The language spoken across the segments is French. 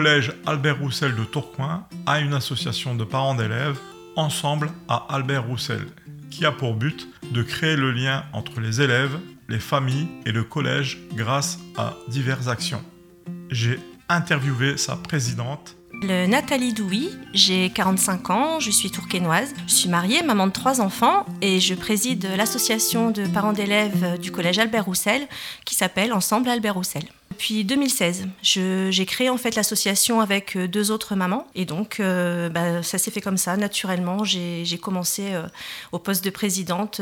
collège Albert Roussel de Tourcoing a une association de parents d'élèves, Ensemble à Albert Roussel, qui a pour but de créer le lien entre les élèves, les familles et le collège grâce à diverses actions. J'ai interviewé sa présidente. Nathalie Douy, j'ai 45 ans, je suis tourquenoise, je suis mariée, maman de trois enfants et je préside l'association de parents d'élèves du collège Albert Roussel qui s'appelle Ensemble Albert Roussel depuis 2016. J'ai créé en fait l'association avec euh, deux autres mamans et donc euh, bah, ça s'est fait comme ça naturellement. J'ai commencé euh, au poste de présidente.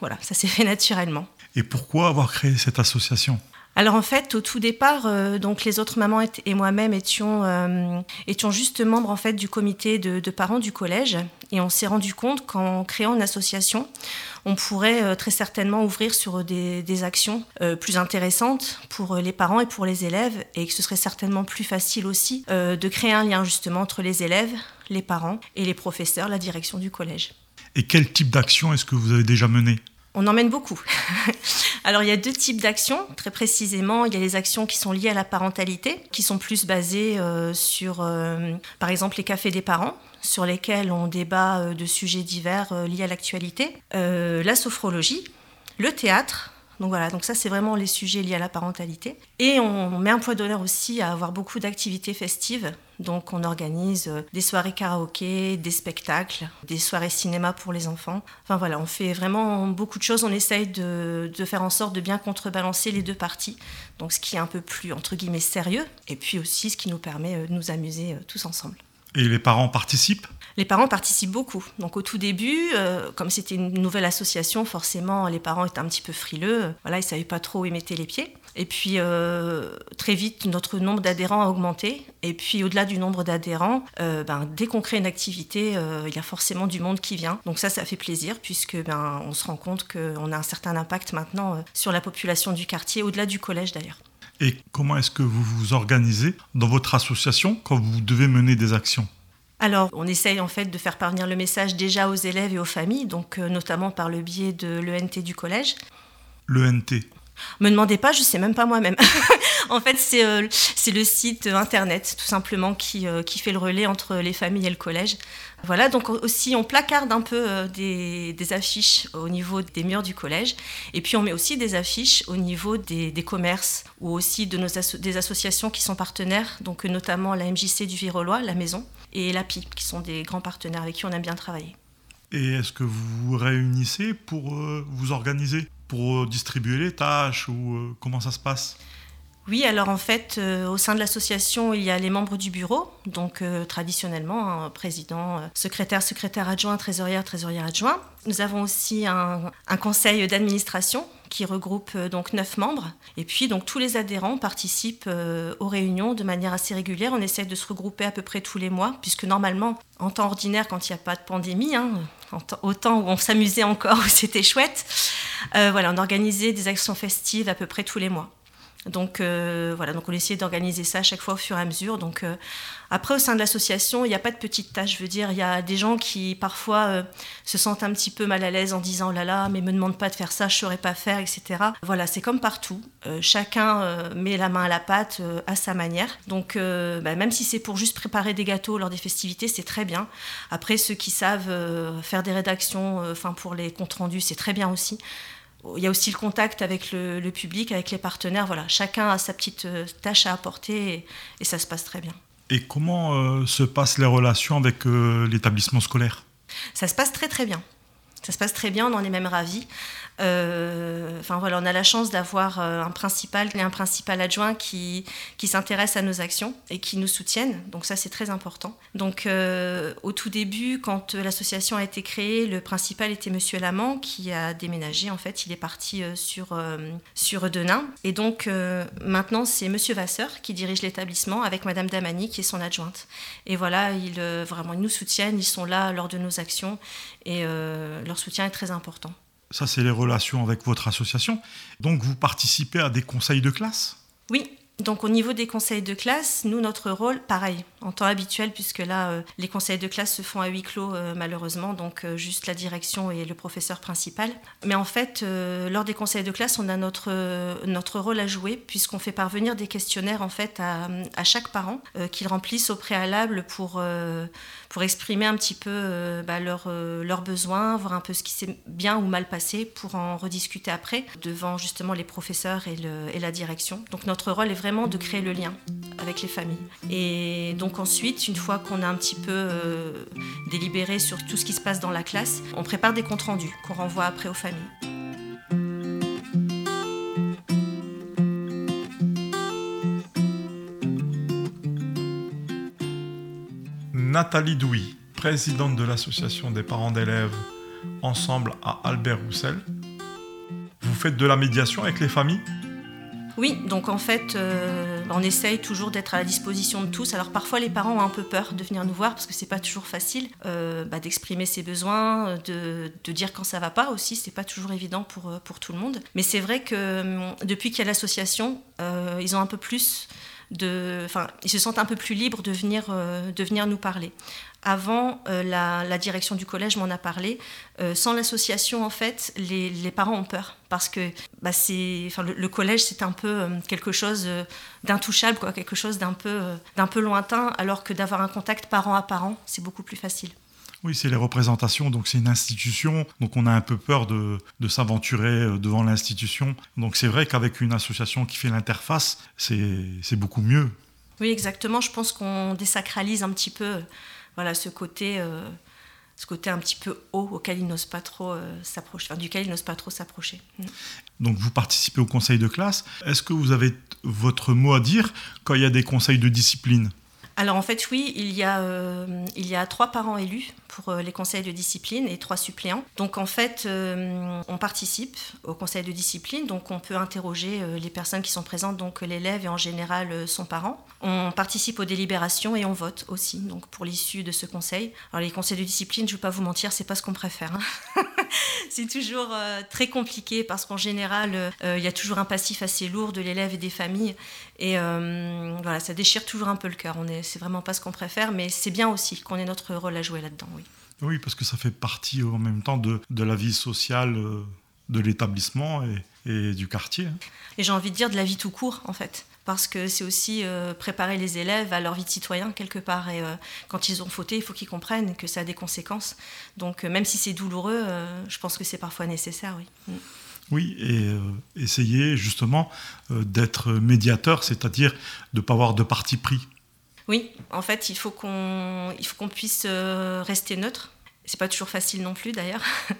voilà, ça s'est fait naturellement. Et pourquoi avoir créé cette association? Alors en fait, au tout départ, donc les autres mamans et moi-même étions, étions juste membres en fait du comité de, parents du collège et on s'est rendu compte qu'en créant une association, on pourrait euh, très certainement ouvrir sur des, actions euh, plus intéressantes pour euh, les parents et pour les élèves, et que ce serait certainement plus facile aussi de créer un lien justement entre les élèves, les parents et les professeurs, la direction du collège. Et quel type d'action est-ce que vous avez déjà mené on emmène beaucoup. Alors il y a deux types d'actions, très précisément. Il y a les actions qui sont liées à la parentalité, qui sont plus basées sur, par exemple, les cafés des parents sur lesquels on débat euh, de sujets divers euh, liés à l'actualité, euh, la sophrologie, le théâtre. Donc voilà, donc ça c'est vraiment les sujets liés à la parentalité. Et on met un point d'honneur aussi à avoir beaucoup d'activités festives. Donc on organise des soirées karaoké, des spectacles, des soirées cinéma pour les enfants. Enfin voilà, on fait vraiment beaucoup de choses. On essaye de, de faire en sorte de bien contrebalancer les deux parties. Donc ce qui est un peu plus entre guillemets sérieux et puis aussi ce qui nous permet de nous amuser tous ensemble. Et les parents participent? Les parents participent beaucoup. Donc au tout début, euh, comme c'était une nouvelle association, forcément les parents étaient un petit peu frileux. Voilà, ils savaient pas trop où ils mettaient les pieds. Et puis euh, très vite, notre nombre d'adhérents a augmenté. Et puis au-delà du nombre d'adhérents, euh, ben, dès qu'on crée une activité, il y a forcément du monde qui vient. Donc ça, ça fait plaisir puisque ben, on se rend compte qu'on a un certain impact maintenant sur la population du quartier, au-delà du collège d'ailleurs. Et comment est-ce que vous vous organisez dans votre association quand vous devez mener des actions? Alors, on essaye en fait de faire parvenir le message déjà aux élèves et aux familles, donc euh, notamment par le biais de l'ENT du collège. L'ENT me demandez pas, je sais même pas moi-même. en fait, euh, c'est le site internet, tout simplement, qui, euh, qui, fait le relais entre les familles et le collège. Voilà, donc aussi, on placarde un peu euh, des, des, affiches au niveau des murs du collège. Et puis, on met aussi des affiches au niveau des, des commerces ou aussi de nos des associations qui sont partenaires, donc notamment la MJC du Virolois, la maison, et la PIP, qui sont des grands partenaires avec qui on aime bien travailler. Et est-ce que vous vous réunissez pour vous organiser? Pour distribuer les tâches ou euh, comment ça se passe? Oui, alors en fait, euh, au sein de l'association, il y a les membres du bureau, donc euh, traditionnellement, un président, secrétaire, secrétaire adjoint, trésorière, trésorière adjoint. Nous avons aussi un, conseil d'administration qui regroupe donc neuf membres. Et puis, donc, tous les adhérents participent aux réunions de manière assez régulière. On essaie de se regrouper à peu près tous les mois, puisque normalement, en temps ordinaire, quand il n'y a pas de pandémie, hein, au temps où on s'amusait encore, où c'était chouette, euh, voilà, on organisait des actions festives à peu près tous les mois. Donc euh, voilà, donc on essayait d'organiser ça à chaque fois au fur et à mesure. Donc euh, après au sein de l'association, il n'y a pas de petites tâches. Je veux dire, il y a des gens qui parfois se sentent un petit peu mal à l'aise en disant oh là là, mais me demande pas de faire ça, je saurais pas faire, etc. Voilà, c'est comme partout. chacun met la main à la pâte à sa manière. Donc bah, même si c'est pour juste préparer des gâteaux lors des festivités, c'est très bien. Après ceux qui savent faire des rédactions, enfin pour les comptes rendus, c'est très bien aussi. Il y a aussi le contact avec le, public, avec les partenaires. Voilà, chacun a sa petite euh, tâche à apporter et, ça se passe très bien. Et comment euh, se passent les relations avec euh, l'établissement scolaire? Ça se passe très très bien. Ça se passe très bien, on en est même ravis. Euh, enfin voilà, on a la chance d'avoir euh, un principal et un principal adjoint qui, qui s'intéressent à nos actions et qui nous soutiennent. Donc ça, c'est très important. Donc euh, au tout début, quand l'association a été créée, le principal était Monsieur Lamant qui a déménagé. En fait, il est parti sur, sur Denain. Et donc maintenant, c'est Monsieur Vasseur qui dirige l'établissement avec Madame Damani qui est son adjointe. Et voilà, ils, vraiment, ils nous soutiennent, ils sont là lors de nos actions et leur soutien est très important. Ça, c'est les relations avec votre association. Donc, vous participez à des conseils de classe? Oui, Donc au niveau des conseils de classe, nous, notre rôle, pareil, en temps habituel, puisque là, euh, les conseils de classe se font à huis clos, euh, malheureusement, donc euh, juste la direction et le professeur principal. Mais en fait, lors des conseils de classe, on a notre, notre rôle à jouer, puisqu'on fait parvenir des questionnaires, en fait, à, à chaque parent, qu'ils remplissent au préalable pour, pour exprimer un petit peu bah, leurs leur besoins, voir un peu ce qui s'est bien ou mal passé, pour en rediscuter après, devant justement les professeurs et, le, et la direction. Donc notre rôle est vraiment de créer le lien avec les familles. Et donc ensuite, une fois qu'on a un petit peu euh, délibéré sur tout ce qui se passe dans la classe, on prépare des comptes rendus qu'on renvoie après aux familles. Nathalie Douy, présidente de l'association des parents d'élèves Ensemble à Albert Roussel. Vous faites de la médiation avec les familles? Oui, donc en fait, euh, on essaye toujours d'être à la disposition de tous. Alors parfois, les parents ont un peu peur de venir nous voir parce que c'est pas toujours facile euh, bah, d'exprimer ses besoins, de, dire quand ça va pas aussi. C'est pas toujours évident pour, euh, pour tout le monde. Mais c'est vrai que hum, depuis qu'il y a l'association, ils ont un peu plus de, enfin, ils se sentent un peu plus libres de venir, de venir nous parler. Avant, euh, la, direction du collège m'en a parlé. Euh, sans l'association, en fait, les, parents ont peur parce que bah, enfin, le, collège, c'est un peu euh, quelque chose d'intouchable, quoi, quelque chose d'un peu, d'un peu lointain, alors que d'avoir un contact parent à parent, c'est beaucoup plus facile. Oui, c'est les représentations, donc c'est une institution, donc on a un peu peur de, de s'aventurer devant l'institution. Donc c'est vrai qu'avec une association qui fait l'interface, c'est beaucoup mieux. Oui, exactement. Je pense qu'on désacralise un petit peu voilà, ce côté, euh, ce côté un petit peu haut auquel il n'ose pas trop euh, s'approcher, duquel il n'ose pas trop s'approcher. Mm. Donc vous participez au conseil de classe. Est-ce que vous avez votre mot à dire quand il y a des conseils de discipline? Alors en fait oui, il y, a, euh, il y a trois parents élus pour euh, les conseils de discipline et trois suppléants. Donc en fait, euh, on participe au conseil de discipline, donc on peut interroger les personnes qui sont présentes, donc l'élève et en général son parent. On participe aux délibérations et on vote aussi, donc pour l'issue de ce conseil. Alors les conseils de discipline, je ne vais pas vous mentir, c'est pas ce qu'on préfère. Hein. c'est toujours très compliqué parce qu'en général, il y a toujours un passif assez lourd de l'élève et des familles. Et voilà, ça déchire toujours un peu le cœur. On est, c'est vraiment pas ce qu'on préfère, mais c'est bien aussi qu'on ait notre rôle à jouer là-dedans, oui. Oui, parce que ça fait partie en même temps de, de la vie sociale euh, de l'établissement et, et, du quartier. Hein. Et j'ai envie de dire de la vie tout court, en fait. Parce que c'est aussi euh, préparer les élèves à leur vie de citoyen, quelque part. Et euh, quand ils ont fauté, il faut qu'ils comprennent que ça a des conséquences. Donc, même si c'est douloureux, je pense que c'est parfois nécessaire, oui. Mm. Oui, et essayer justement d'être médiateur, c'est-à-dire de ne pas avoir de parti pris. Oui, en fait, il faut qu'on qu'on puisse euh, rester neutre. C'est pas toujours facile non plus d'ailleurs.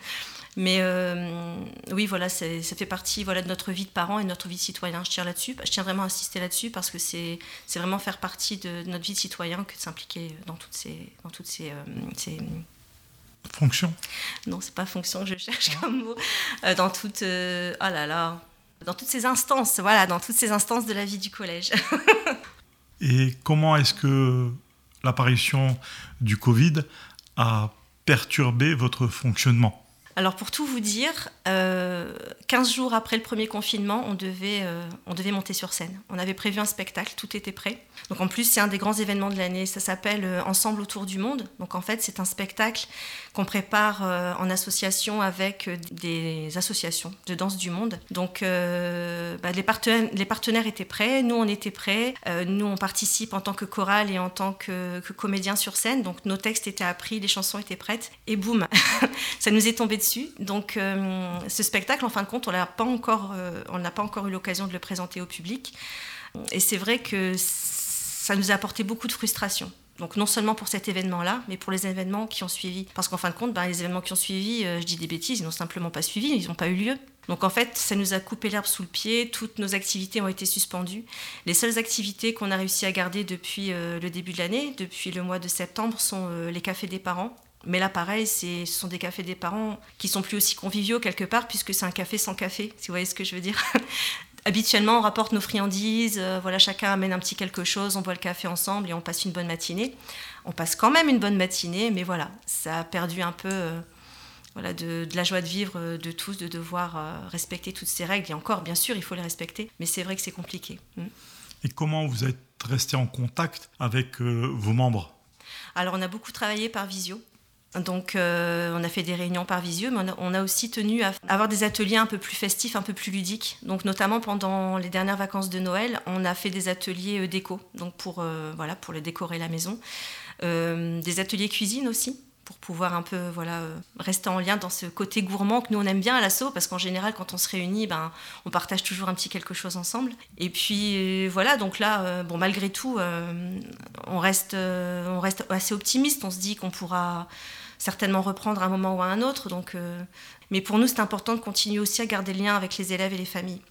Mais euh, oui, voilà, ça fait partie voilà, de notre vie de parents et de notre vie de citoyen. Je tiens là-dessus, je tiens vraiment à insister là-dessus parce que c'est vraiment faire partie de notre vie de citoyen que de s'impliquer dans toutes ces, dans toutes ces, euh, fonctions. Non, c'est pas fonction que je cherche comme mot. dans toutes, oh là là, dans toutes ces instances, voilà, dans toutes ces instances de la vie du collège. Et comment est-ce que l'apparition du Covid a perturbé votre fonctionnement? Alors pour tout vous dire, 15 euh, jours après le premier confinement, on devait, euh, on devait monter sur scène. On avait prévu un spectacle, tout était prêt. Donc en plus, c'est un des grands événements de l'année. Ça s'appelle euh, Ensemble autour du monde. Donc en fait, c'est un spectacle qu'on prépare en association avec des associations de danse du monde. Donc bah, les, partenaires, les, partenaires, étaient prêts, nous on était prêts. nous on participe en tant que chorale et en tant que, que comédien sur scène. Donc nos textes étaient appris, les chansons étaient prêtes. Et boum, ça nous est tombé dessus donc euh, ce spectacle, en fin de compte, on n'a pas, encore, euh, pas encore eu l'occasion de le présenter au public. Et c'est vrai que ça nous a apporté beaucoup de frustration. Donc non seulement pour cet événement-là, mais pour les événements qui ont suivi. Parce qu'en fin de compte, ben, les événements qui ont suivi, euh, je dis des bêtises, ils n'ont simplement pas suivi, ils n'ont pas eu lieu. Donc en fait, ça nous a coupé l'herbe sous le pied, toutes nos activités ont été suspendues. Les seules activités qu'on a réussi à garder depuis le début de l'année, depuis le mois de septembre, sont les cafés des parents mais là, pareil, ce sont des cafés des parents qui sont plus aussi conviviaux quelque part, puisque c'est un café sans café, si vous voyez ce que je veux dire. Habituellement, on rapporte nos friandises, euh, voilà, chacun amène un petit quelque chose, on boit le café ensemble et on passe une bonne matinée. On passe quand même une bonne matinée, mais voilà, ça a perdu un peu euh, voilà, de, la joie de vivre euh, de tous, de devoir respecter toutes ces règles. Et encore, bien sûr, il faut les respecter, mais c'est vrai que c'est compliqué. Mm. Et comment vous êtes resté en contact avec vos membres? Alors on a beaucoup travaillé par visio. Donc euh, on a fait des réunions par visio, mais on a, aussi tenu à avoir des ateliers un peu plus festifs, un peu plus ludiques. Donc notamment pendant les dernières vacances de Noël, on a fait des ateliers déco, donc pour, voilà, pour le décorer la maison. des ateliers cuisine aussi pour pouvoir un peu voilà, euh, rester en lien dans ce côté gourmand que nous on aime bien à l'assaut, parce qu'en général quand on se réunit, ben, on partage toujours un petit quelque chose ensemble. Et puis euh, voilà, donc là, euh, bon, malgré tout, on, reste, on reste assez optimiste, on se dit qu'on pourra certainement reprendre à un moment ou à un autre. Donc, mais pour nous, c'est important de continuer aussi à garder le lien avec les élèves et les familles.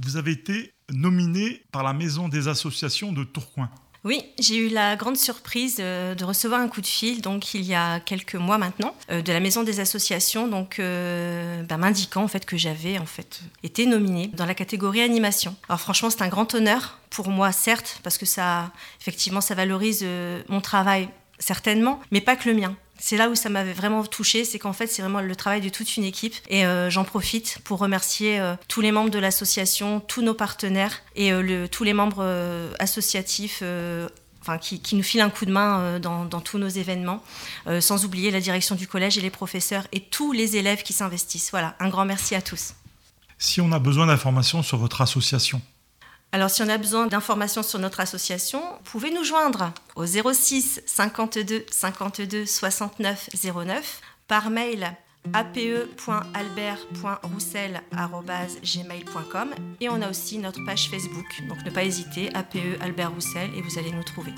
Vous avez été nominé par la Maison des associations de Tourcoing. Oui, j'ai eu la grande surprise euh, de recevoir un coup de fil, donc il y a quelques mois maintenant, euh, de la Maison des associations, donc euh, bah, m'indiquant en fait que j'avais en fait été nominée dans la catégorie animation. Alors franchement, c'est un grand honneur pour moi, certes, parce que ça, effectivement, ça valorise mon travail certainement, mais pas que le mien c'est là où ça m'avait vraiment touché, c'est qu'en fait c'est vraiment le travail de toute une équipe et euh, j'en profite pour remercier euh, tous les membres de l'association, tous nos partenaires et euh, tous les membres associatifs. qui, nous filent un coup de main dans, tous nos événements, sans oublier la direction du collège et les professeurs et tous les élèves qui s'investissent. Voilà, un grand merci à tous. Si on a besoin d'informations sur votre association, alors si on a besoin d'informations sur notre association, vous pouvez nous joindre au 06 52 52 69 09 par mail ape.albert.roussel.gmail.com et on a aussi notre page Facebook. Donc ne pas hésiter, APE Albert Roussel et vous allez nous trouver.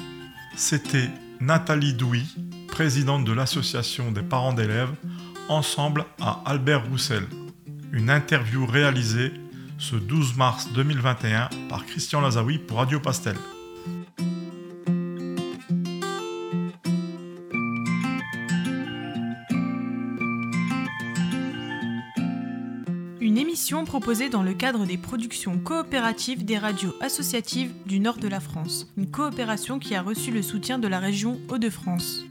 C'était Nathalie Douy, présidente de l'association des parents d'élèves, ensemble à Albert Roussel. Une interview réalisée ce 12 mars 2021 par Christian Lazaoui pour Radio Pastel. Une émission proposée dans le cadre des productions coopératives des radios associatives du nord de la France, une coopération qui a reçu le soutien de la région Hauts-de-France.